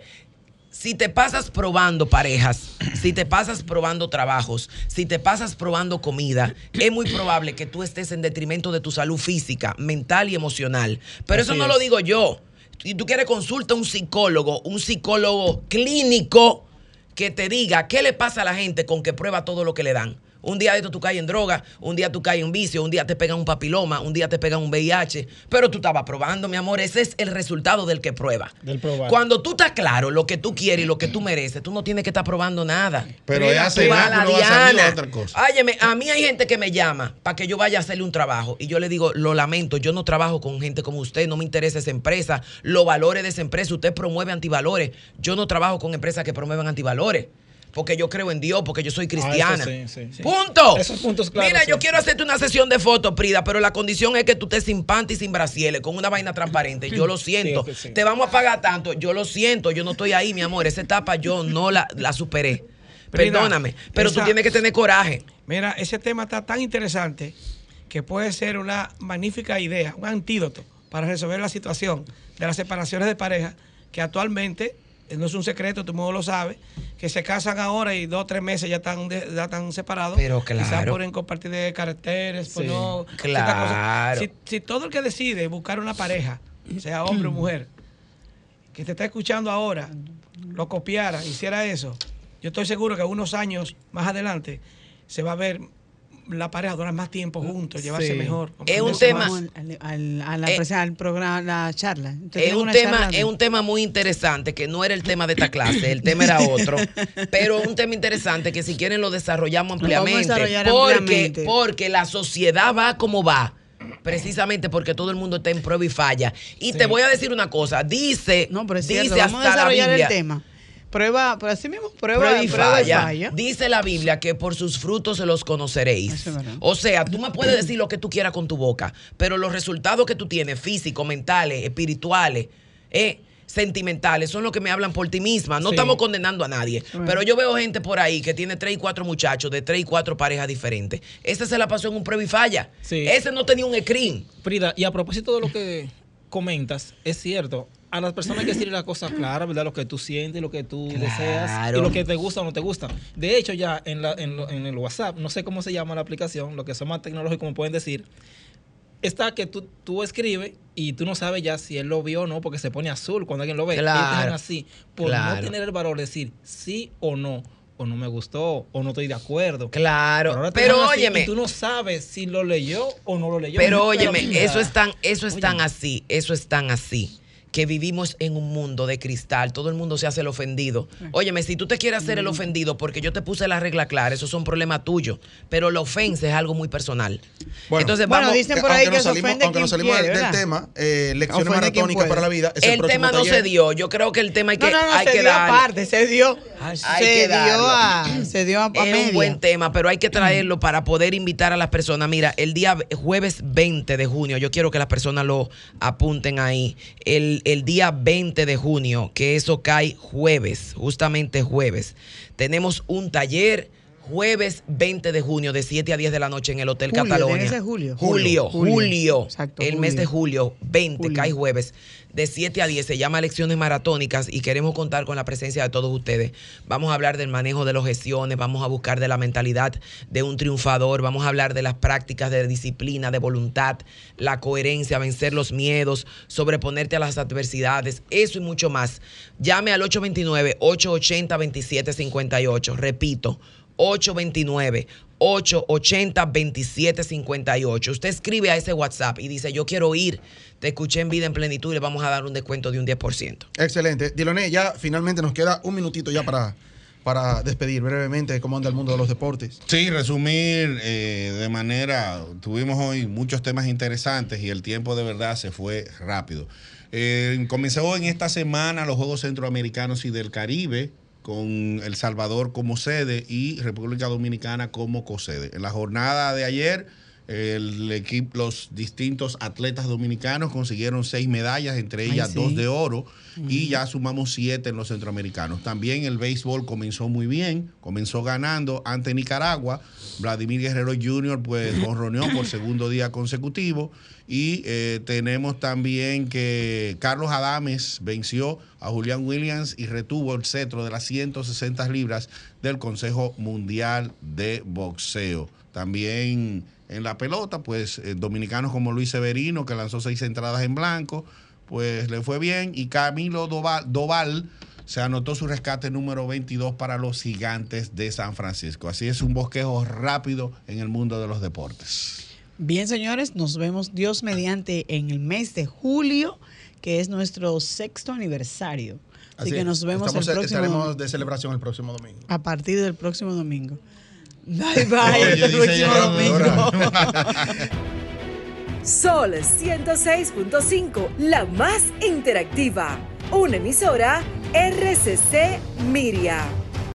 si te pasas probando parejas, si te pasas probando trabajos, si te pasas probando comida, es muy probable que tú estés en detrimento de tu salud física, mental y emocional. Pero eso no lo digo yo. Si tú quieres consulta a un psicólogo, un psicólogo clínico que te diga qué le pasa a la gente con que prueba todo lo que le dan. Un día de esto tú caes en droga, un día tú caes en vicio, un día te pegan un papiloma, un día te pegan un VIH, pero tú estabas probando, mi amor, ese es el resultado del que prueba. Del probar. Cuando tú estás claro lo que tú quieres y lo que tú mereces, tú no tienes que estar probando nada. Pero Tú es hace vas a la no va a salir Diana. otra cosa. Óyeme, a mí hay gente que me llama para que yo vaya a hacerle un trabajo y yo le digo, lo lamento, yo no trabajo con gente como usted, no me interesa esa empresa, los valores de esa empresa, usted promueve antivalores, yo no trabajo con empresas que promuevan antivalores. Porque yo creo en Dios, porque yo soy cristiana. Ah, eso sí, sí. ¡Punto! Esos puntos claros, Mira, yo quiero hacerte una sesión de fotos, Prida, pero la condición es que tú estés sin panty y sin brasieles, con una vaina transparente. Yo lo siento. Te vamos a pagar tanto. Yo lo siento. Yo no estoy ahí, mi amor. Esa etapa yo no la, la superé. Prida, Perdóname. Pero tú tienes que tener coraje. Mira, ese tema está tan interesante que puede ser una magnífica idea, un antídoto para resolver la situación de las separaciones de pareja que actualmente, no es un secreto, todo el mundo lo sabe, que se casan ahora y dos o tres meses ya están, de- ya están separados. Pero Quizás claro. por compartir de caracteres, por Sí, no... claro. si todo el que decide buscar una pareja, sea hombre o mujer, que te está escuchando ahora, lo copiara, hiciera eso, yo estoy seguro que unos años más adelante se va a ver la pareja durar más tiempo juntos, llevarse Sí. mejor. Es un tema- al, al- a la Eh, al programa, la charla. Entonces, Es un, tema, charla de- es un tema muy interesante, que no era el tema de esta clase, el tema era otro, pero un tema interesante que si quieren lo desarrollamos Lo vamos a ampliamente, desarrollar porque, ampliamente. porque la sociedad va como va, precisamente porque todo el mundo está en prueba y falla. Y te voy a decir una cosa, dice, No, pero es dice cierto, vamos a hasta la Biblia, el tema. Prueba, pero así mismo, prueba, Prueba y prueba y falla. Dice la Biblia que por sus frutos se los conoceréis. Es. O sea, tú me puedes decir lo que tú quieras con tu boca, pero los resultados que tú tienes, físicos, mentales, espirituales, eh, sentimentales, son los que me hablan por ti misma. No Sí. estamos condenando a nadie. Pero yo veo gente por ahí que tiene tres y cuatro muchachos de tres y cuatro parejas diferentes. Ese se la pasó en un prueba y falla. Sí. Ese no tenía un screen. Frida, y a propósito de lo que comentas, es cierto. A las personas hay que decirle la cosa clara, ¿verdad? Lo que tú sientes, lo que tú deseas y lo que te gusta o no te gusta. De hecho, ya en, la, en, lo- en el WhatsApp, no sé cómo se llama la aplicación, lo que son más tecnológicos me pueden decir, está que tú, tú escribes y tú no sabes ya si él lo vio o no, porque se pone azul cuando alguien lo ve. Claro, así, por claro. no tener el valor de decir sí o no, o no me gustó, o no estoy de acuerdo. Claro. Pero así óyeme. Y tú no sabes si lo leyó o no lo leyó. Pero Mira, óyeme, eso es tan, eso es tan así, eso es tan así. Que vivimos en un mundo de cristal, todo el mundo se hace el ofendido. Óyeme, si tú te quieres hacer el ofendido porque yo te puse la regla clara, eso es un problema tuyo. Pero la ofensa es algo muy personal. Bueno. Entonces Bueno, vamos. dicen por ahí aunque que se salimos, ofende aunque nos salimos quiere, del ¿verdad? tema, eh, lecciones maratónicas para la vida. Es el, el tema no taller. se dio. Yo creo que el tema hay que, no, no, no, hay se que dio darle. aparte, se dio. Hay se que dio a, se dio a, a Es media. un buen tema, pero hay que traerlo para poder invitar a las personas. Mira, el día jueves 20 de junio, yo quiero que las personas lo apunten ahí. El, el día 20 de junio, que eso cae jueves, justamente jueves, tenemos un taller. Jueves 20 de junio, de 7 a 10 de la noche en el Hotel Julio, Catalonia. que ser julio. Julio, Julio. julio. Exacto, el mes julio. de julio, 20, Julio. cae jueves, de 7 a 10. Se llama Lecciones Maratónicas y queremos contar con la presencia de todos ustedes. Vamos a hablar del manejo de los gestiones, vamos a buscar de la mentalidad de un triunfador, vamos a hablar de las prácticas de disciplina, de voluntad, la coherencia, vencer los miedos, sobreponerte a las adversidades, eso y mucho más. Llame al 829-880-2758. Repito, 829-880-2758. Usted escribe a ese WhatsApp y dice, yo quiero ir, te escuché en vida en plenitud y le vamos a dar un descuento de un 10%. Excelente. Diloné, ya finalmente nos queda un minutito ya para, para despedir brevemente cómo anda el mundo de los deportes. Sí, resumir eh, de manera, tuvimos hoy muchos temas interesantes y el tiempo de verdad se fue rápido. Eh, comenzó en esta semana los Juegos Centroamericanos y del Caribe con El Salvador como sede y República Dominicana como cosede. En la jornada de ayer El equipo, los distintos atletas dominicanos consiguieron seis medallas, entre ellas sí. dos de oro, y ya sumamos siete en los centroamericanos. También el béisbol comenzó muy bien, comenzó ganando ante Nicaragua. Vladimir Guerrero Jr. pues honroneó por segundo día consecutivo. Y eh, tenemos también que Carlos Adames venció a Julián Williams y retuvo el cetro de las 160 libras del Consejo Mundial de Boxeo. También en la pelota, pues eh, dominicanos como Luis Severino, que lanzó seis entradas en blanco, pues le fue bien. Y Camilo Doval, Doval se anotó su rescate número 22 para los gigantes de San Francisco. Así es un bosquejo rápido en el mundo de los deportes. Bien, señores, nos vemos Dios mediante en el mes de julio, que es nuestro sexto aniversario. Así, que nos vemos Estamos- el próximo Estaremos de celebración el próximo domingo. a partir del próximo domingo. Bye bye. Oye, dice. Sol 106.5, la más interactiva. Una emisora RCC Miria.